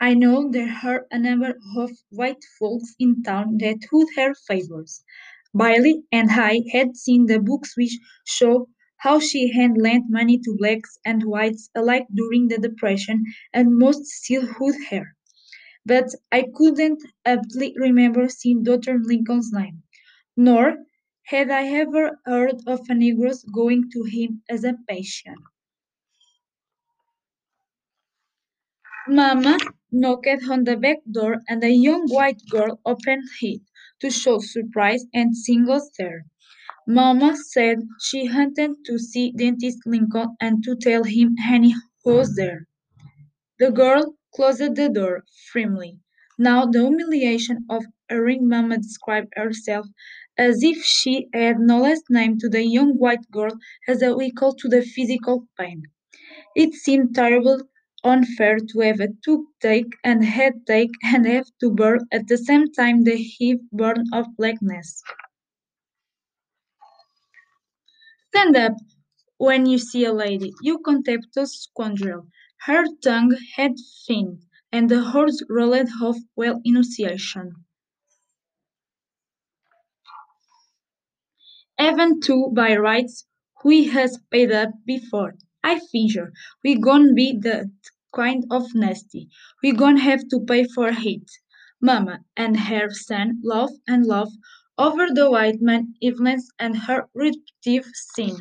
I know there are a number of white folks in town that would have favors. Bailey and I had seen the books which show how she had lent money to blacks and whites alike during the Depression, and most still would have. But I couldn't aptly remember seeing Dr. Lincoln's name, nor had I ever heard of a Negro's going to him as a patient. Mamma knocked on the back door and a young white girl opened it to show surprise and single stare. Mamma said she wanted to see Dentist Lincoln and to tell him Annie was there. The girl closed the door firmly. Now the humiliation of hearing Mamma describe herself as if she had no less name to the young white girl as a equal to the physical pain. It seemed terribly unfair to have a toothache and headache and have to burn at the same time the heave burden of blackness. Stand up when you see a lady, you contemptuous scoundrel. Her tongue had thinned, and the words rolled off well enunciation. Haven't to, by rights, we has paid up before. I figure we gon' be that kind of nasty. We gon' have to pay for it. Mama and her son laugh and laugh over the white man evenings and her respective sin.